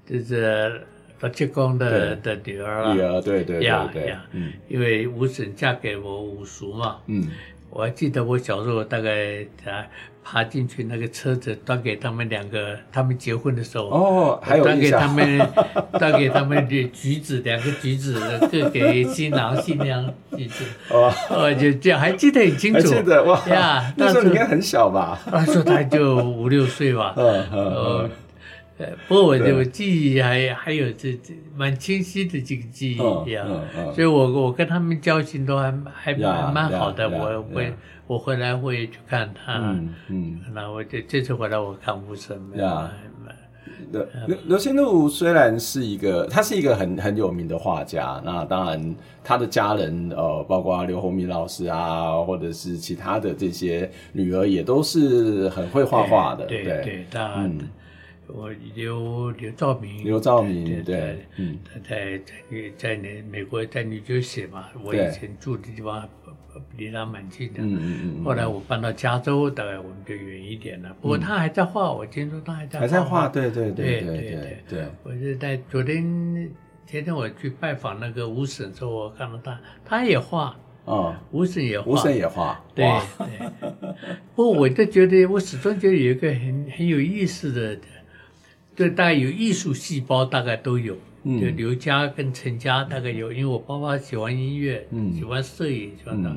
就是老七公的的女儿，女儿，对对对对，嗯，因为五婶嫁给我五叔嘛，嗯。我还记得我小时候大概啊爬进去那个车子端给他们两个，他们结婚的时候哦，还有端给他们 端给他们的橘子，两个橘子各给新郎新娘橘子哦，哦就这样还记得很清楚，记得哇呀，那时候应该很小吧？那时候他就五六岁吧，嗯嗯。不过我的我记忆还还有这这蛮清晰的这个记忆呀，所以我我跟他们交情都还还蛮好的。我会我回来会去看他，嗯，那我这这次回来我看五婶。呀，刘刘刘心禄虽然是一个，他是一个很很有名的画家。那当然，他的家人呃，包括刘鸿明老师啊，或者是其他的这些女儿，也都是很会画画的。对对，当然。我刘刘兆明，刘兆明对对，嗯，他在在在那美国在纽约写嘛，我以前住的地方离他蛮近的，嗯嗯嗯。后来我搬到加州，大概我们就远一点了。不过他还在画，我听说他还在还在画，对对对对对对。我是在昨天前天我去拜访那个吴婶时候，我看到他，他也画。啊，吴婶也画，吴婶也画，对对。不过我就觉得，我始终觉得有一个很很有意思的。就大概有艺术细胞，大概都有。嗯，就刘家跟陈家大概有，因为我爸爸喜欢音乐，嗯，喜欢摄影，喜欢的。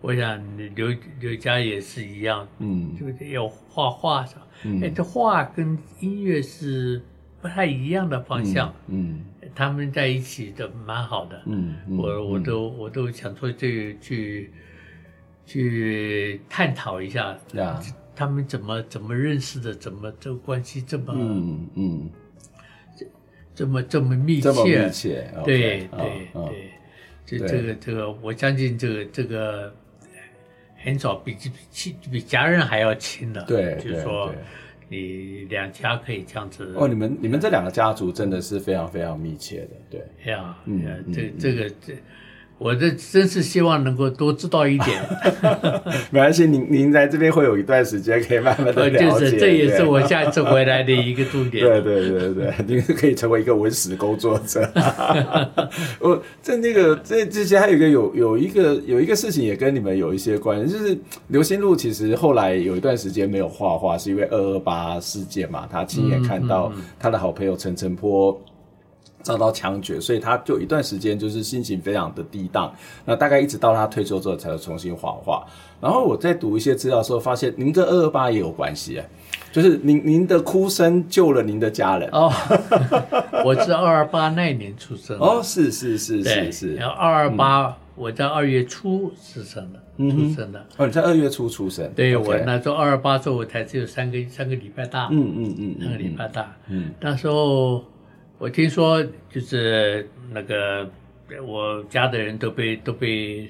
我想刘刘家也是一样，嗯，就是要画画什么。嗯，哎，这画跟音乐是不太一样的方向。嗯，他们在一起的蛮好的。嗯，我我都我都想说这个去去探讨一下。啊。他们怎么怎么认识的？怎么这个关系这么嗯嗯，这么这么密切？这么密切，对对对，这这个这个，我相信这个这个很少比比亲比家人还要亲的。对，就是说你两家可以这样子。哦，你们你们这两个家族真的是非常非常密切的，对。呀，嗯，这这个这。我这真是希望能够多知道一点。没关系，您您在这边会有一段时间可以慢慢的了解。就是，这也是我下一次回来的一个重点。对对对对，您可以成为一个文史工作者。我在那个这之前还有一个有有一个有一个事情也跟你们有一些关系，就是刘心禄其实后来有一段时间没有画画，是因为二二八事件嘛，他亲眼看到他的好朋友陈澄波。遭到枪决，所以他就一段时间就是心情非常的低档。那大概一直到他退休之后，才重新画画。然后我在读一些资料的时候，发现您跟二二八也有关系，就是您您的哭声救了您的家人。哦，我是二二八那一年出生。哦，是是是是是。然后二二八，我在二月初出生的，出生的。哦，你在二月初出生。对，我那时候二二八时候我才只有三个三个礼拜大。嗯嗯嗯，三个礼拜大。嗯，那时候。我听说，就是那个我家的人都被都被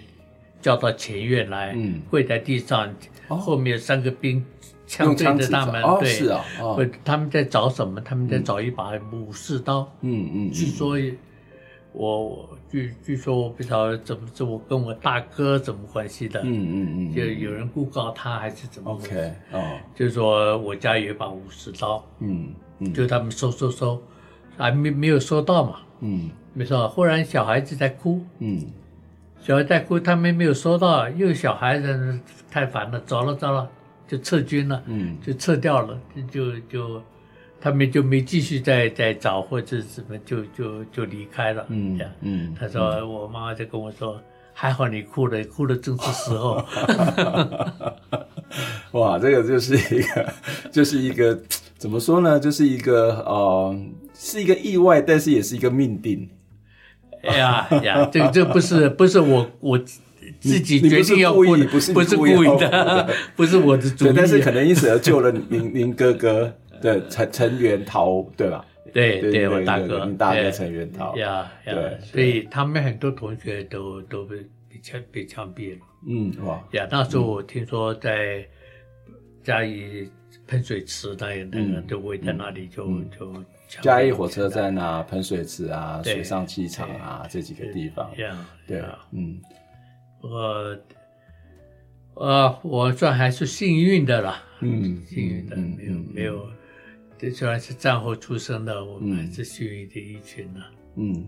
叫到前院来，嗯、跪在地上，哦、后面三个兵枪对着他们，对，是啊，哦、他们在找什么？他们在找一把武士刀。嗯嗯，据说我据据说我不知道怎么怎么跟我大哥怎么关系的。嗯嗯嗯，就有人诬告他还是怎么？OK，哦，就是说我家有一把武士刀。嗯嗯，就他们收收收。还没没有收到嘛？嗯，没收到。忽然小孩子在哭，嗯，小孩在哭，他们没有收到，又小孩子太烦了，走了走了，就撤军了，嗯，就撤掉了，就就他们就没继续再再找或者怎么，就就就离开了，嗯，这样，嗯，他说我妈妈就跟我说，还好你哭了，哭的正是时候。哇，这个就是一个，就是一个，怎么说呢？就是一个呃。是一个意外，但是也是一个命定。哎呀呀，这个这不是不是我我自己决定要故意，不是不是故意的，不是我的主意。但是可能因此而救了 您您哥哥的陈陈元涛，对吧？对对，我大哥，你大哥陈元涛。呀呀，所以他们很多同学都都被被枪被枪毙了。嗯哇呀，那时候我听说在嘉义喷水池那那个就围在那里就就。嘉义火车站啊，喷水池啊，水上机场啊，这几个地方，对，嗯，我，呃，我算还是幸运的啦，嗯，幸运的，没有没有，这虽然是战后出生的，我们还是幸运的一群呢，嗯，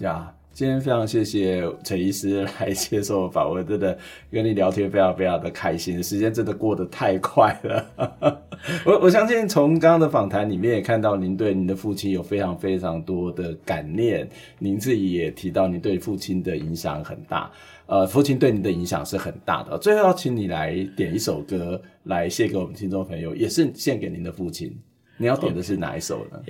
呀。今天非常谢谢陈医师来接受访问，真的跟你聊天非常非常的开心，时间真的过得太快了。我我相信从刚刚的访谈里面也看到您对您的父亲有非常非常多的感念，您自己也提到您对父亲的影响很大，呃，父亲对您的影响是很大的。最后要请你来点一首歌来献给我们听众朋友，也是献给您的父亲。你要点的是哪一首呢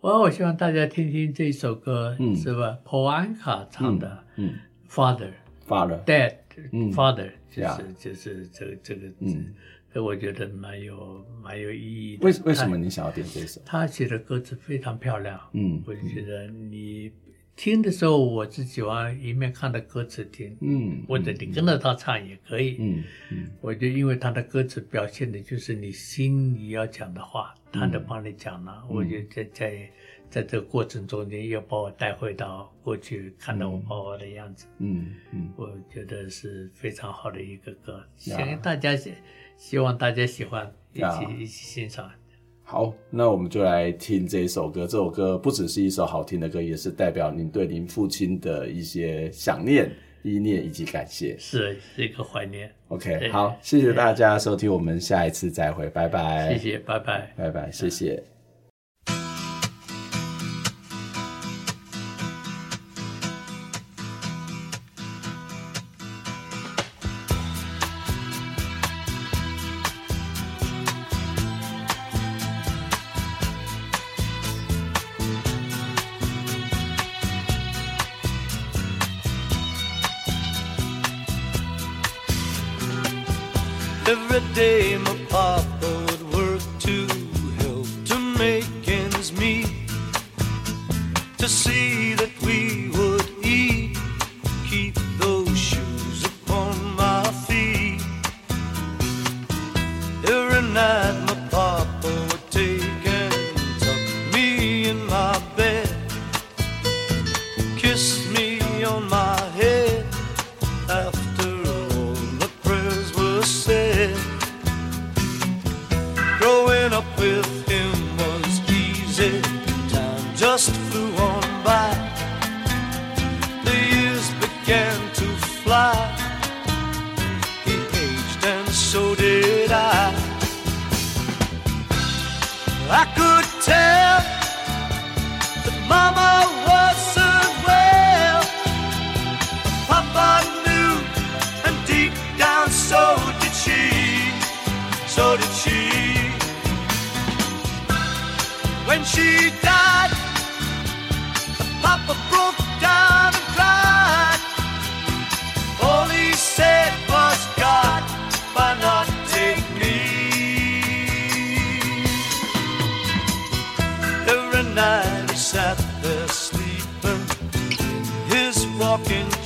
我我希望大家听听这首歌，是吧？Paul Anka 唱的，嗯，Father，Father，Dad，Father，就是就是这个这个，嗯，这我觉得蛮有蛮有意义的。为为什么你想要点这首？他写的歌词非常漂亮，嗯，我就觉得你听的时候，我是喜欢一面看着歌词听，嗯，或者你跟着他唱也可以，嗯嗯，我就因为他的歌词表现的就是你心里要讲的话，他都帮你讲了，我就在在在这个过程中间又把我带回到过去，看到我爸爸的样子，嗯嗯，我觉得是非常好的一个歌，希望大家希希望大家喜欢，一起一起欣赏。好，那我们就来听这一首歌。这首歌不只是一首好听的歌，也是代表您对您父亲的一些想念、依念以及感谢，是是一个怀念。OK，好，谢谢大家收听，我们下一次再会，拜拜。谢谢，拜拜，拜拜，谢谢。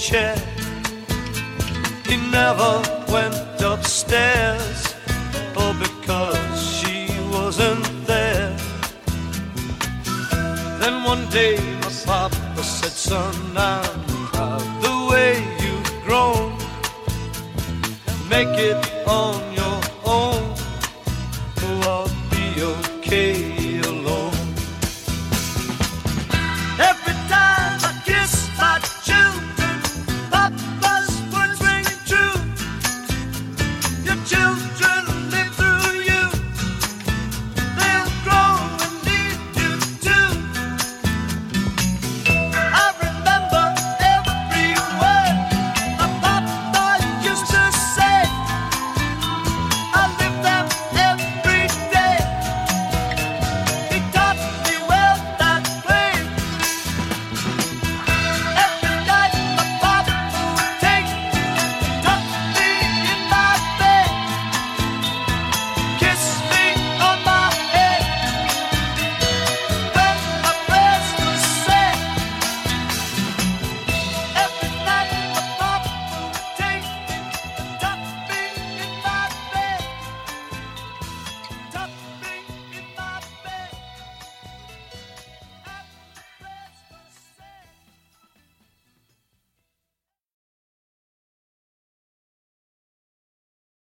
chair. He never went upstairs, all because she wasn't there. Then one day my papa said, Son, I'm proud the way you've grown. Make it on